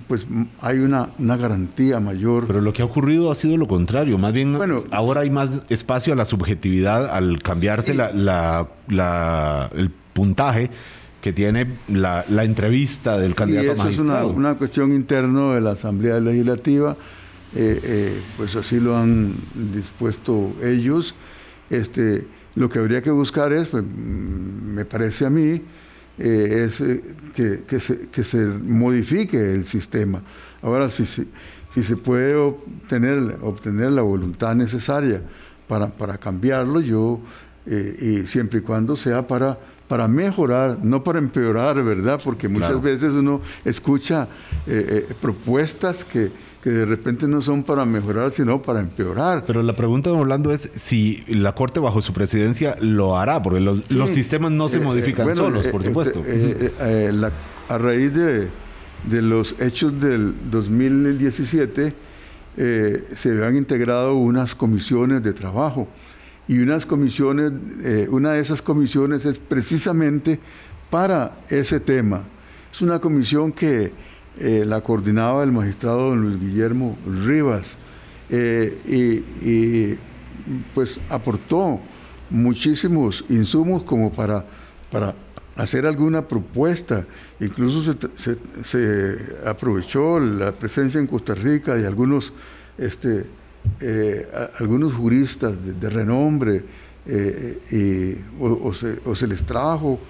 pues hay una, garantía mayor. Pero lo que ha ocurrido ha sido lo contrario, más bien bueno, ahora hay más espacio a la subjetividad al cambiarse la, el puntaje que tiene la, entrevista del candidato y eso es una, cuestión interna de la Asamblea Legislativa, eh, eh, pues así lo han dispuesto ellos. Este, lo que habría que buscar es, pues, me parece a mí, eh, es eh, que, se, que, se, modifique el sistema. Ahora, si, si, si se puede obtener, obtener la voluntad necesaria para, para cambiarlo, yo, y siempre y cuando sea para para mejorar, no para empeorar, ¿verdad? Porque muchas veces uno escucha propuestas que, que de repente no son para mejorar, sino para empeorar. Pero la pregunta de Orlando es si la Corte bajo su presidencia lo hará, porque los, sistemas no se eh, modifican eh, solos, por eh, supuesto. a raíz de, los hechos del 2017, se han integrado unas comisiones de trabajo y unas comisiones, una de esas comisiones es precisamente para ese tema. Es una comisión que eh, la coordinaba el magistrado don Luis Guillermo Rivas eh, y, pues aportó muchísimos insumos como para, para hacer alguna propuesta. Incluso se, aprovechó la presencia en Costa Rica de algunos, este, eh, algunos juristas de, renombre y, o, se, o, se, les trajo.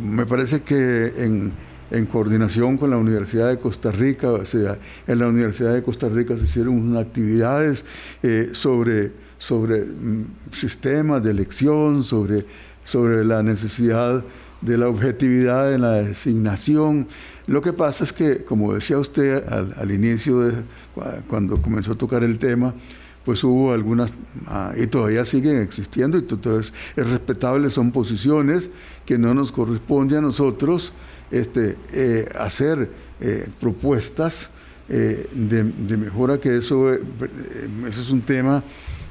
me parece que en en coordinación con la Universidad de Costa Rica, o sea, en la Universidad de Costa Rica se hicieron unas actividades eh, sobre, sobre mm, sistemas de elección, sobre, sobre la necesidad de la objetividad en la designación. Lo que pasa es que, como decía usted al, inicio, de, cuando comenzó a tocar el tema, pues hubo algunas, ah, y todavía siguen existiendo, y entonces es respetable, son posiciones que no nos corresponde a nosotros este, eh, hacer eh, propuestas eh, de, mejora, que eso, eso es un tema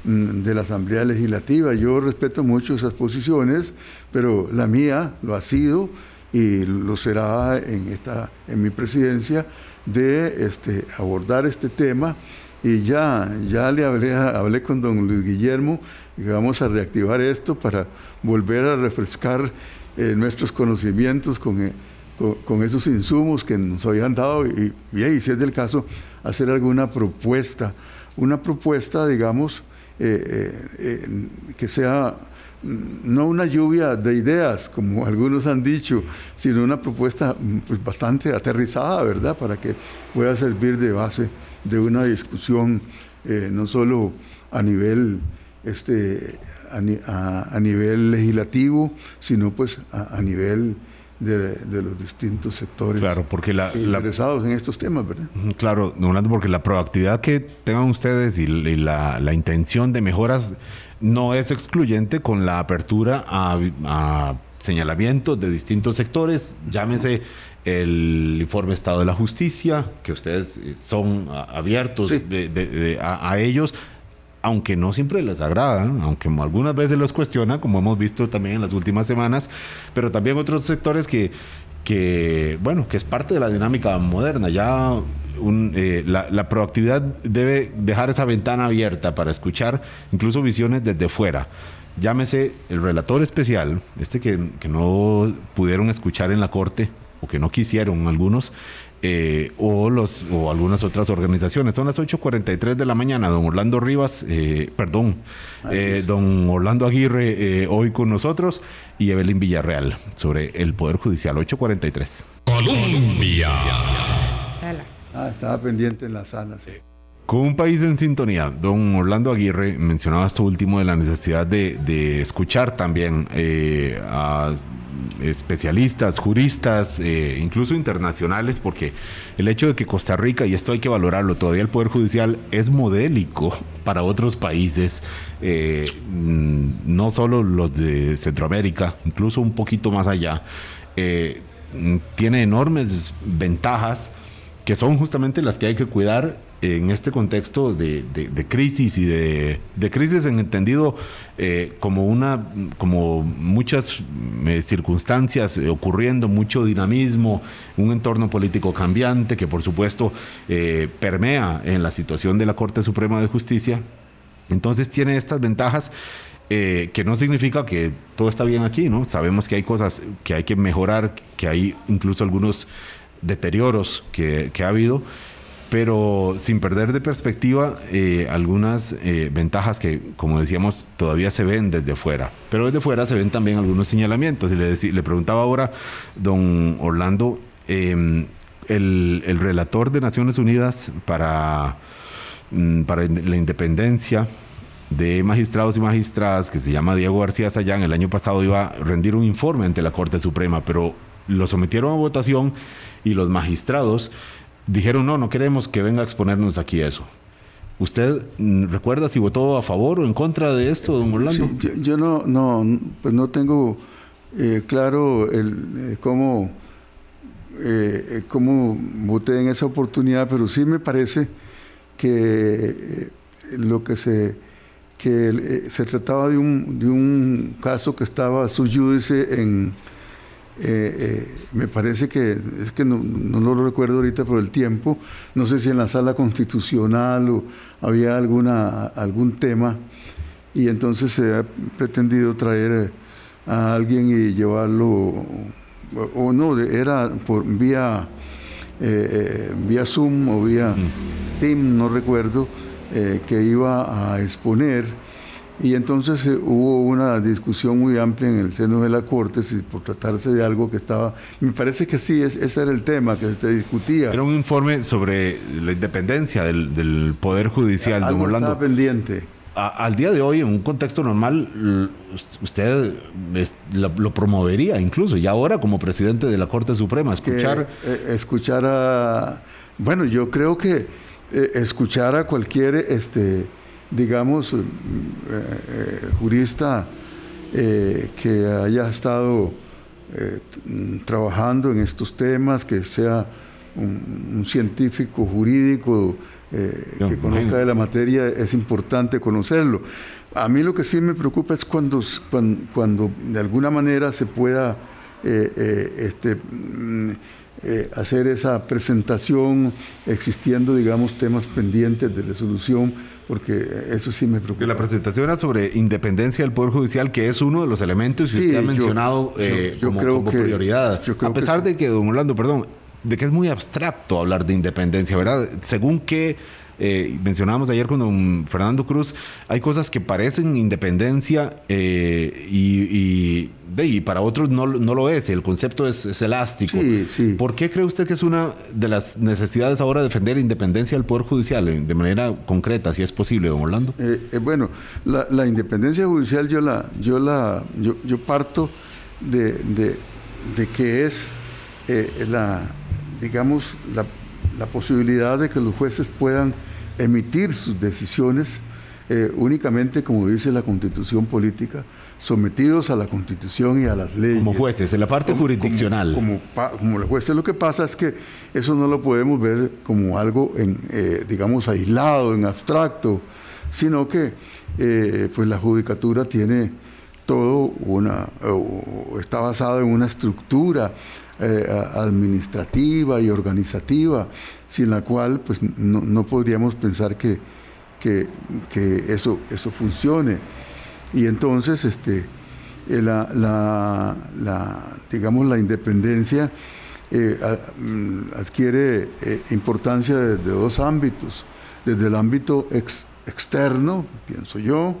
mm, de la Asamblea Legislativa. Yo respeto mucho esas posiciones, pero la mía lo ha sido y lo será en, esta, en mi presidencia de este, abordar este tema y ya, ya le hablé, hablé con don Luis Guillermo y vamos a reactivar esto para volver a refrescar nuestros conocimientos eh, con, esos insumos que nos habían dado y, si es del caso, hacer alguna propuesta, una propuesta, digamos, eh, que sea no una lluvia de ideas, como algunos han dicho, sino una propuesta mm, pues, bastante aterrizada, ¿verdad? Para que pueda servir de base de una discusión eh, no solo a nivel este a, nivel legislativo, sino pues a, nivel de, los distintos sectores claro, porque la, interesados en estos temas, ¿verdad? Claro, porque la proactividad que tengan ustedes y, la, la, intención de mejoras no es excluyente con la apertura a, señalamientos de distintos sectores, llámese el informe Estado de la Justicia, que ustedes eh, son abiertos a, ellos, aunque no siempre les agrada, aunque algunas veces los cuestiona, como hemos visto también en las últimas semanas, pero también otros sectores que, que bueno, que es parte de la dinámica moderna. Ya eh, la, proactividad debe dejar esa ventana abierta para escuchar incluso visiones desde fuera. Llámese el relator especial, este que, no pudieron escuchar en la corte o que no quisieron algunos, eh, o, los, o algunas otras organizaciones. Son las 8.43 de la mañana, don Orlando Rivas, eh, perdón, don Orlando Aguirre hoy con nosotros y Evelyn Villarreal sobre el Poder Judicial, 8.43. Colombia. Ah, estaba pendiente en la sala, sí. Con un país en sintonía, don Orlando Aguirre mencionaba esto último de la necesidad de, escuchar también eh, a especialistas, juristas, eh, incluso internacionales, porque el hecho de que Costa Rica, y esto hay que valorarlo, todavía el Poder Judicial es modélico para otros países, eh, mm, no solo los de Centroamérica, incluso un poquito más allá, tiene enormes ventajas que son justamente las que hay que cuidar en este contexto de, crisis y de, crisis en entendido eh, como una como muchas eh, circunstancias eh, ocurriendo mucho dinamismo un entorno político cambiante que por supuesto permea en la situación de la Corte Suprema de Justicia entonces tiene estas ventajas que no significa que todo está bien aquí, ¿no? Sabemos que hay cosas que hay que mejorar, que hay incluso algunos deterioros que, ha habido, pero sin perder de perspectiva eh, algunas eh, ventajas que, como decíamos, todavía se ven desde fuera. Pero desde fuera se ven también algunos señalamientos. Y le, le preguntaba ahora, don Orlando, em, el, el, relator de Naciones Unidas para, mm, para la independencia de magistrados y magistradas, que se llama Diego García Sayán, el año pasado iba a rendir un informe ante la Corte Suprema, pero lo sometieron a votación y los magistrados dijeron, no, no queremos que venga a exponernos aquí eso. ¿Usted mm, recuerda si votó a favor o en contra de esto, don Orlando? yo, no, no, pues no tengo eh, claro el, eh, cómo, eh, cómo voté en esa oportunidad, pero sí me parece que lo que se que se trataba de un, de un caso que estaba su judice en, eh, eh, me parece que, es que no, lo recuerdo ahorita por el tiempo, no sé si en la sala constitucional o había alguna, algún tema, y entonces se ha pretendido traer a alguien y llevarlo, o, no, era por vía, eh, vía Zoom o vía Team, no recuerdo, que iba a exponer y entonces eh, hubo una discusión muy amplia en el seno de la Corte si por tratarse de algo que estaba... Me parece que sí, ese era el tema que se discutía. Era un informe sobre la independencia del, Poder Judicial, algo Estaba pendiente. al día de hoy, en un contexto normal, usted lo, promovería incluso, y ahora como presidente de la Corte Suprema, escuchar... Eh, escuchar a... Bueno, yo creo que eh, escuchar a cualquier, este, digamos, eh, jurista que haya estado trabajando en estos temas, que sea un científico jurídico, eh, que conozca de la materia, es importante conocerlo. A mí lo que sí me preocupa es cuando, cuando, de alguna manera se pueda eh, eh, este, mm, hacer esa presentación existiendo, digamos, temas pendientes de resolución, porque eso sí me preocupa. La presentación era sobre independencia del Poder Judicial, que es uno de los elementos que usted ha mencionado yo, como, creo que, prioridad. a pesar de que, don Orlando, perdón, de que es muy abstracto hablar de independencia, ¿verdad? Según que eh, mencionábamos ayer con don Fernando Cruz, hay cosas que parecen independencia eh, y, para otros no, lo es, el concepto es, elástico. Sí, sí. ¿Por qué cree usted que es una de las necesidades ahora defender independencia del Poder Judicial de manera concreta, si es posible, don Orlando? Eh, bueno, la, independencia judicial yo la, yo la, yo, parto de, de que es la digamos, la, posibilidad de que los jueces puedan emitir sus decisiones eh, únicamente, como dice la constitución política, sometidos a la constitución y a las leyes. Como jueces, en la parte jurisdiccional. Como, como, los jueces, lo que pasa es que eso no lo podemos ver como algo, en, eh, digamos, aislado, en abstracto, sino que eh, pues la judicatura tiene todo una, está basada en una estructura eh, administrativa y organizativa, sin la cual pues, no, podríamos pensar que, que, eso, eso funcione. Y entonces, este, eh, la, digamos, la independencia eh, mm, adquiere importancia desde dos ámbitos. Desde el ámbito externo, pienso yo,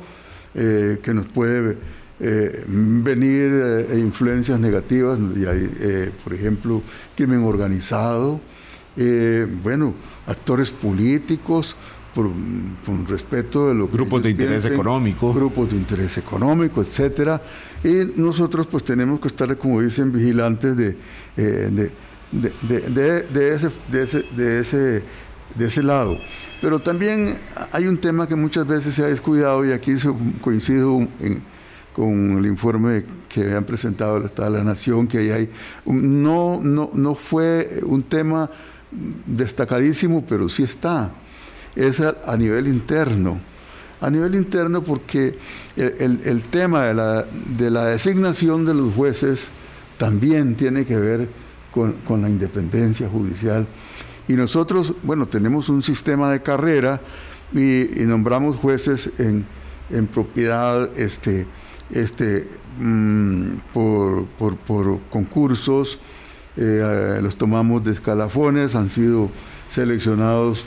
que nos puede eh, venir eh, influencias negativas, y hay, eh, por ejemplo, crimen organizado, bueno, actores políticos, por, respeto de los grupos de interés económico. grupos de interés económico etcétera. Y nosotros pues tenemos que estar como dicen vigilantes de, de, de, ese, de, ese, de, ese, de ese lado. Pero también hay un tema que muchas veces se ha descuidado y aquí coincido en, con el informe que han presentado el Estado de la Nación, que ahí hay, no, no, no fue un tema destacadísimo, pero sí está. Es a, nivel interno. A nivel interno porque el, tema de la, de la, designación de los jueces también tiene que ver con, la independencia judicial. Y nosotros, bueno, tenemos un sistema de carrera y, y nombramos jueces en, en propiedad este, este, mm, por, concursos, eh, los tomamos de escalafones, han sido seleccionados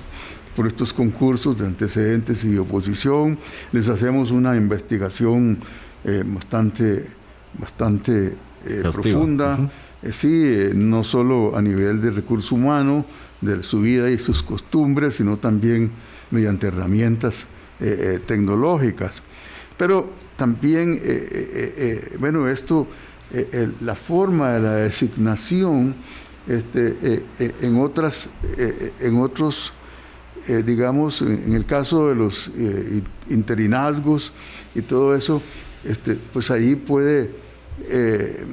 por estos concursos de antecedentes y oposición, les hacemos una investigación eh, bastante, bastante eh, profunda, sí, no solo a nivel de recurso humano, de su vida y sus costumbres, sino también mediante herramientas tecnológicas. Pero también, eh, eh, eh, bueno, esto, la forma de la designación este, en, otras, en otros, digamos, en el caso de los interinazgos y todo eso, este, pues ahí puede,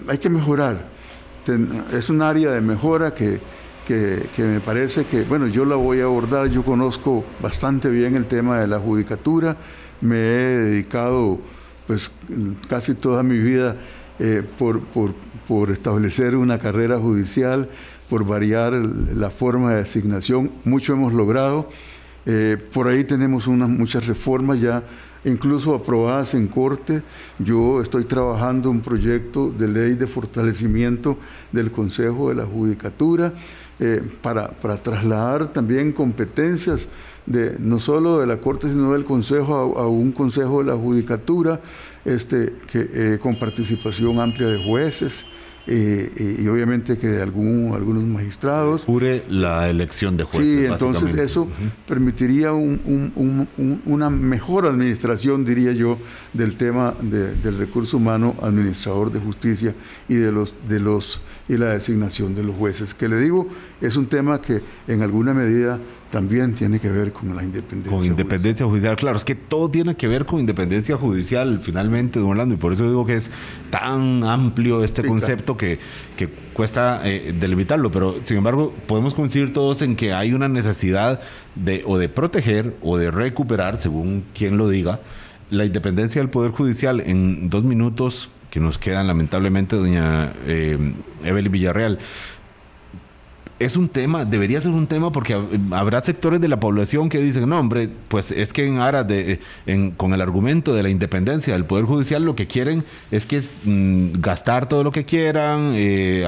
hay que mejorar. es un área de mejora que, que, que, me parece que, bueno, yo la voy a abordar, yo conozco bastante bien el tema de la judicatura, me he dedicado pues casi toda mi vida eh, por, por, establecer una carrera judicial, por variar la forma de asignación. Mucho hemos logrado. Eh, por ahí tenemos unas muchas reformas ya incluso aprobadas en corte. Yo estoy trabajando un proyecto de ley de fortalecimiento del Consejo de la Judicatura eh, para, para trasladar también competencias de, no solo de la Corte, sino del Consejo a, un Consejo de la Judicatura, este, que, eh, con participación amplia de jueces, eh, y obviamente que algún, algunos magistrados. Jure la elección de jueces. Sí, entonces eso permitiría una mejor administración, diría yo, del tema del recurso humano administrador de justicia y de los de los y la designación de los jueces. Que le digo, es un tema que en alguna medida también tiene que ver con la independencia. Con independencia judicial. claro, es que todo tiene que ver con independencia judicial, finalmente, don Orlando, y por eso digo que es tan amplio este concepto que, que, cuesta eh, delimitarlo, pero sin embargo podemos coincidir todos en que hay una necesidad de o de proteger o de recuperar, según quien lo diga, la independencia del Poder Judicial en dos minutos que nos quedan lamentablemente, doña eh, Evelyn Villarreal es un tema, debería ser un tema porque habrá sectores de la población que dicen, no, hombre, pues es que en aras de, con el argumento de la independencia del Poder Judicial, lo que quieren es que es mm, gastar todo lo que quieran, eh,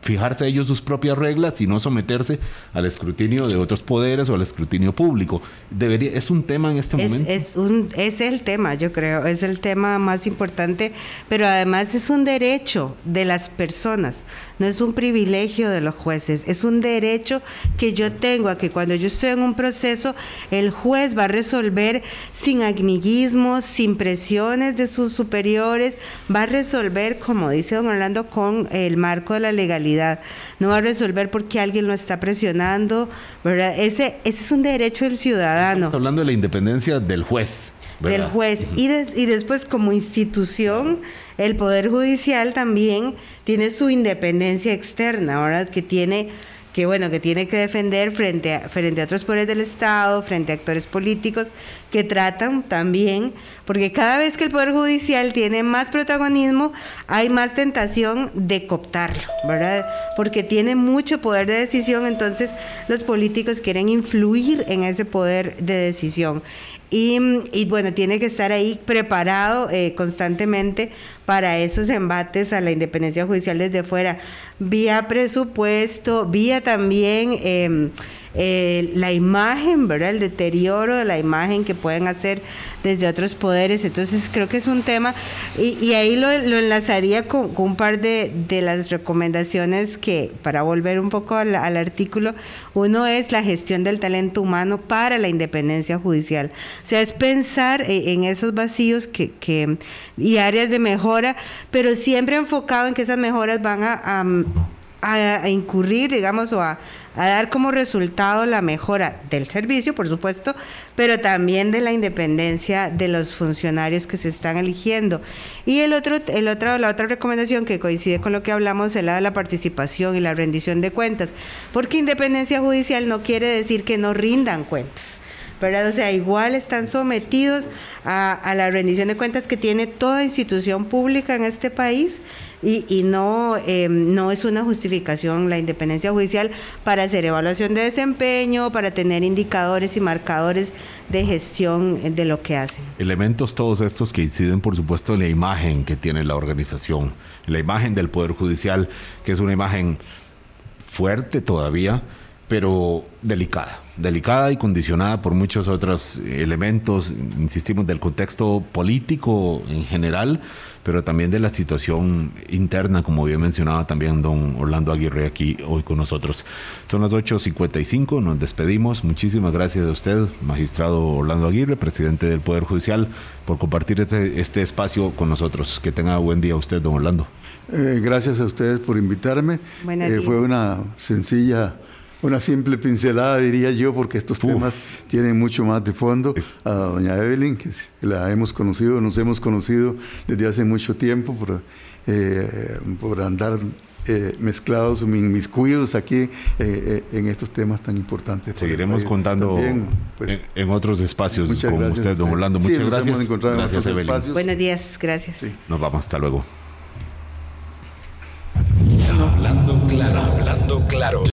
fijarse ellos sus propias reglas y no someterse al escrutinio de otros poderes o al escrutinio público. Debería, es un tema en este momento. Es, un, es el tema, yo creo, es el tema más importante, pero además es un derecho de las personas, no es un privilegio de los jueces es un derecho que yo tengo a que cuando yo estoy en un proceso, el juez va a resolver sin amiguismos, sin presiones de sus superiores, va a resolver, como dice don Orlando, con el marco de la legalidad. No va a resolver porque alguien lo está presionando, ¿verdad? Ese, ese es un derecho del ciudadano. Estamos hablando de la independencia del juez del juez. y, y después como institución, el Poder Judicial también tiene su independencia externa, ¿verdad? Que tiene que bueno, que tiene que defender frente a, frente a otros poderes del Estado, frente a actores políticos que tratan también, porque cada vez que el Poder Judicial tiene más protagonismo, hay más tentación de cooptarlo, ¿verdad? Porque tiene mucho poder de decisión, entonces los políticos quieren influir en ese poder de decisión. Y, bueno, tiene que estar ahí preparado eh, constantemente para esos embates a la independencia judicial desde fuera, vía presupuesto, vía también em, eh, la imagen, ¿verdad? El deterioro de la imagen que pueden hacer desde otros poderes. Entonces creo que es un tema y, ahí lo, enlazaría con, un par de, las recomendaciones que, para volver un poco al, artículo, uno es la gestión del talento humano para la independencia judicial. O sea, es pensar e, en esos vacíos que, y áreas de mejora, pero siempre enfocado en que esas mejoras van a, incurrir, digamos, o a, dar como resultado la mejora del servicio, por supuesto, pero también de la independencia de los funcionarios que se están eligiendo. Y el otro, el otro, la otra recomendación que coincide con lo que hablamos es la de la participación y la rendición de cuentas, porque independencia judicial no quiere decir que no rindan cuentas. ¿verdad? O sea, igual están sometidos a, a la rendición de cuentas que tiene toda institución pública en este país y, no, em, no es una justificación la independencia judicial para hacer evaluación de desempeño, para tener indicadores y marcadores de gestión de lo que hacen. Elementos todos estos que inciden, por supuesto, en la imagen que tiene la organización, en la imagen del Poder Judicial, que es una imagen fuerte todavía, pero delicada, delicada y condicionada por muchos otros elementos, insistimos, del contexto político en general, pero también de la situación interna, como bien mencionaba también don Orlando Aguirre aquí hoy con nosotros. Son las 8.55, nos despedimos. Muchísimas gracias a usted, magistrado Orlando Aguirre, presidente del Poder Judicial, por compartir este, este espacio con nosotros. Que tenga buen día usted, don Orlando. Eh, gracias a ustedes por invitarme. Eh, fue una sencilla una simple pincelada, diría yo, porque estos temas tienen mucho más de fondo. A doña Evelyn, que la hemos conocido, nos hemos conocido desde hace mucho tiempo por, eh, por andar eh, mezclados, mis cuidos aquí eh, en estos temas tan importantes. Seguiremos contando pues, en, otros espacios como usted, don Orlando. Muchas gracias. gracias, Evelyn. Buenos días, gracias. Nos vamos, hasta luego. Hablando claro, hablando claro.